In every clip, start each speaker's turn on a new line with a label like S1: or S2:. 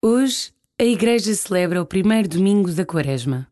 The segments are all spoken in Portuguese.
S1: Hoje, a Igreja celebra o primeiro domingo da Quaresma.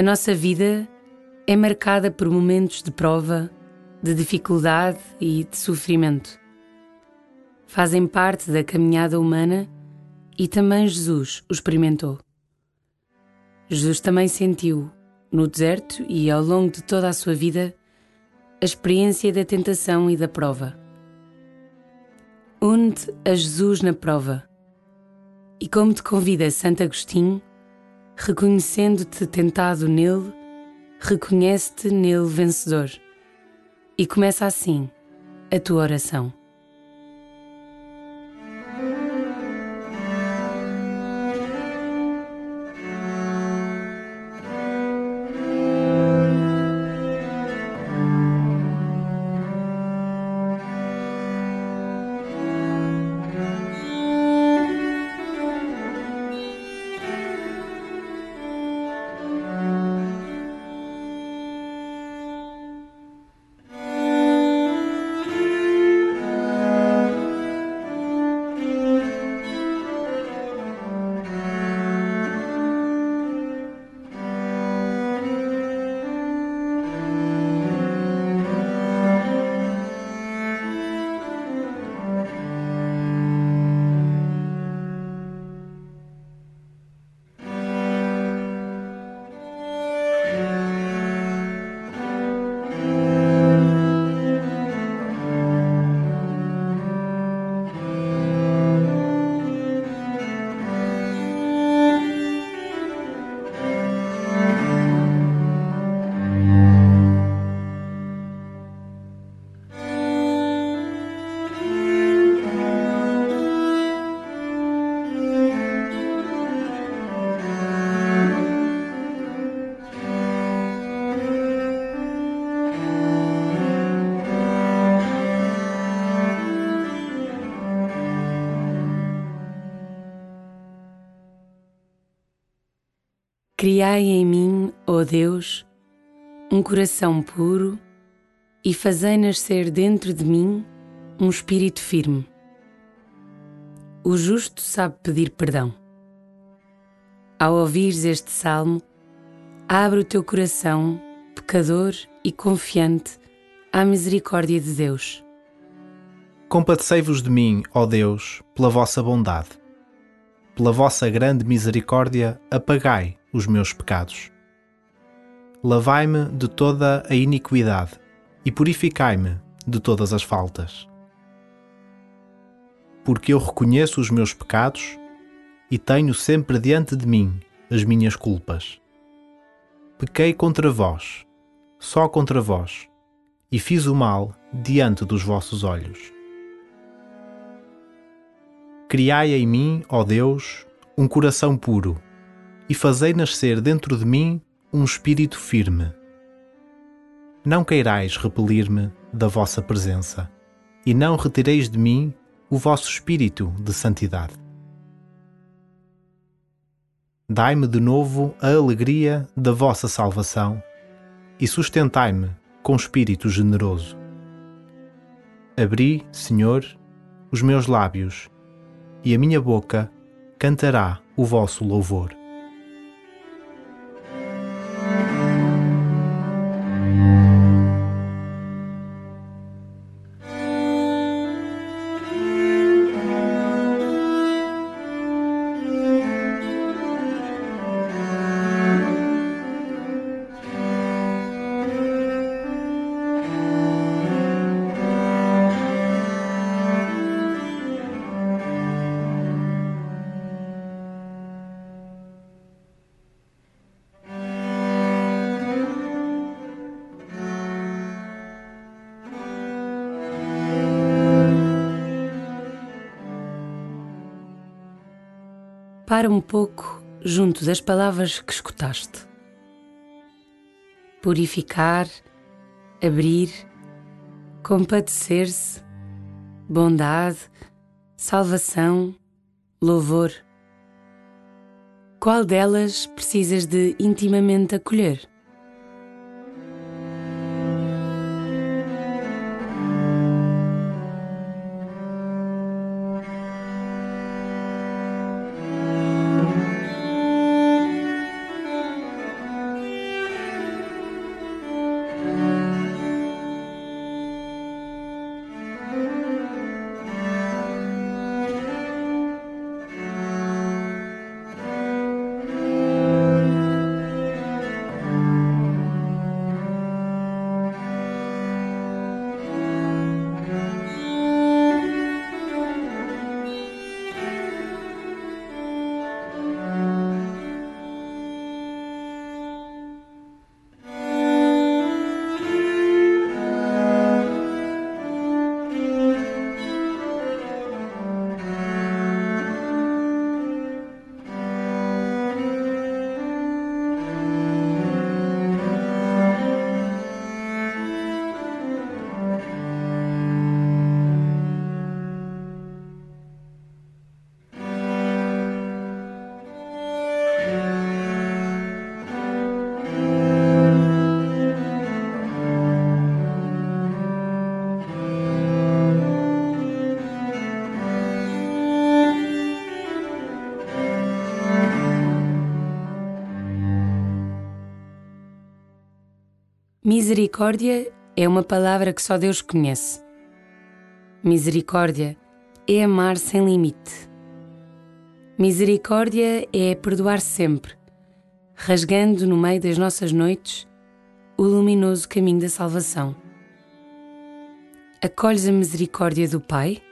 S1: A nossa vida é marcada por momentos de prova, de dificuldade e de sofrimento. Fazem parte da caminhada humana e também Jesus o experimentou. Jesus também sentiu, no deserto e ao longo de toda a sua vida, a experiência da tentação e da prova. Une-te a Jesus na prova. E como te convida Santo Agostinho, reconhecendo-te tentado nele, reconhece-te nele vencedor. E começa assim a tua oração. Criai em mim, ó Deus, um coração puro e fazei nascer dentro de mim um espírito firme. O justo sabe pedir perdão. Ao ouvires este salmo, abre o teu coração, pecador e confiante, à misericórdia de Deus.
S2: Compadecei-vos de mim, ó Deus, pela vossa bondade. Pela vossa grande misericórdia, apagai os meus pecados. Lavai-me de toda a iniquidade e purificai-me de todas as faltas. Porque eu reconheço os meus pecados e tenho sempre diante de mim as minhas culpas. Pequei contra vós, só contra vós, e fiz o mal diante dos vossos olhos. Criai em mim, ó Deus, um coração puro e fazei nascer dentro de mim um espírito firme. Não queirais repelir-me da vossa presença, e não retireis de mim o vosso espírito de santidade. Dai-me de novo a alegria da vossa salvação e sustentai-me com espírito generoso. Abri, Senhor, os meus lábios, e a minha boca cantará o vosso louvor.
S1: Para um pouco junto das palavras que escutaste. Purificar, abrir, compadecer-se, bondade, salvação, louvor. Qual delas precisas de intimamente acolher? Misericórdia é uma palavra que só Deus conhece. Misericórdia é amar sem limite. Misericórdia é perdoar sempre, rasgando no meio das nossas noites o luminoso caminho da salvação. Acolhes a misericórdia do Pai?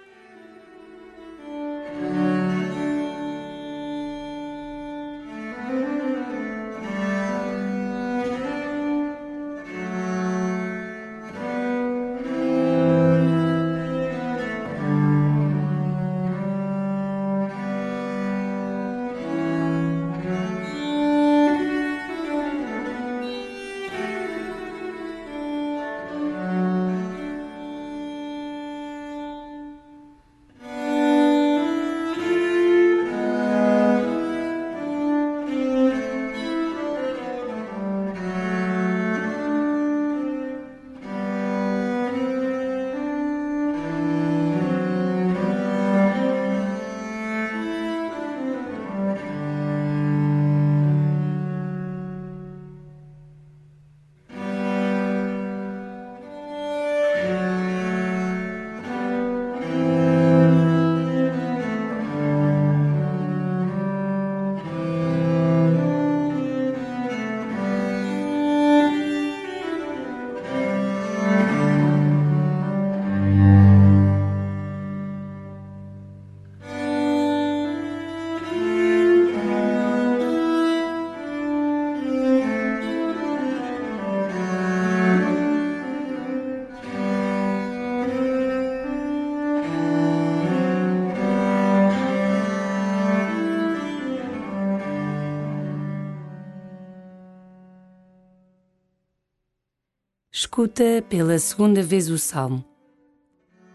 S1: Escuta pela segunda vez o salmo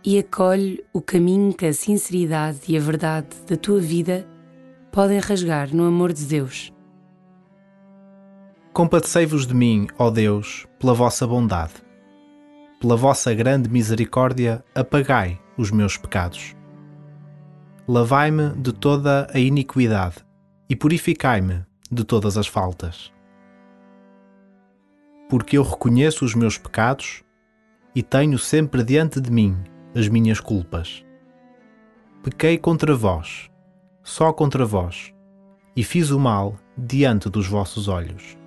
S1: e acolhe o caminho que a sinceridade e a verdade da tua vida podem rasgar no amor de Deus.
S2: Compadecei-vos de mim, ó Deus, pela vossa bondade. pela vossa grande misericórdia, apagai os meus pecados. Lavai-me de toda a iniquidade e purificai-me de todas as faltas. Porque eu reconheço os meus pecados e tenho sempre diante de mim as minhas culpas. Pequei contra vós, só contra vós, e fiz o mal diante dos vossos olhos.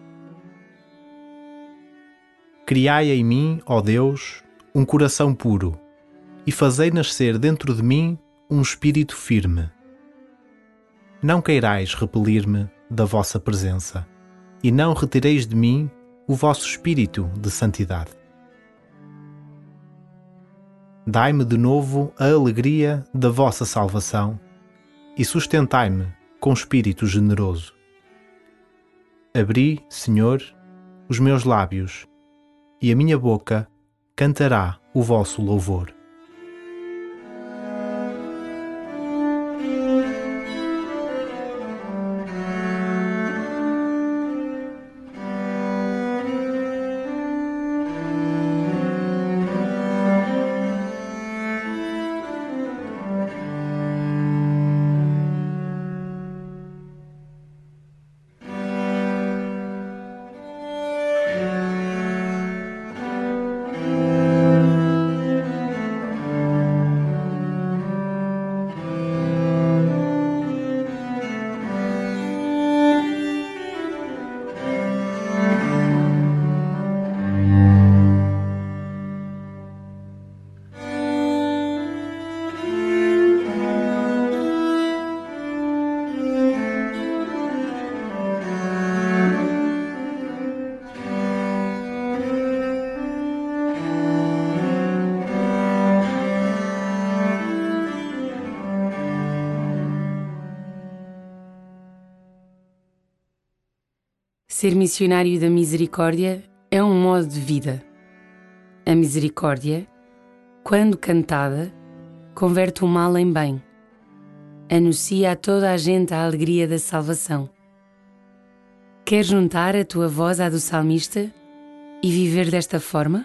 S2: Criai em mim, ó Deus, um coração puro, e fazei nascer dentro de mim um espírito firme. Não queirais repelir-me da vossa presença, e não retireis de mim o vosso espírito de santidade. Dai-me de novo a alegria da vossa salvação e sustentai-me com espírito generoso. Abri, Senhor, os meus lábios e a minha boca cantará o vosso louvor.
S1: Ser missionário da misericórdia é um modo de vida. A misericórdia, quando cantada, converte o mal em bem. Anuncia a toda a gente a alegria da salvação. Quer juntar a tua voz à do salmista e viver desta forma?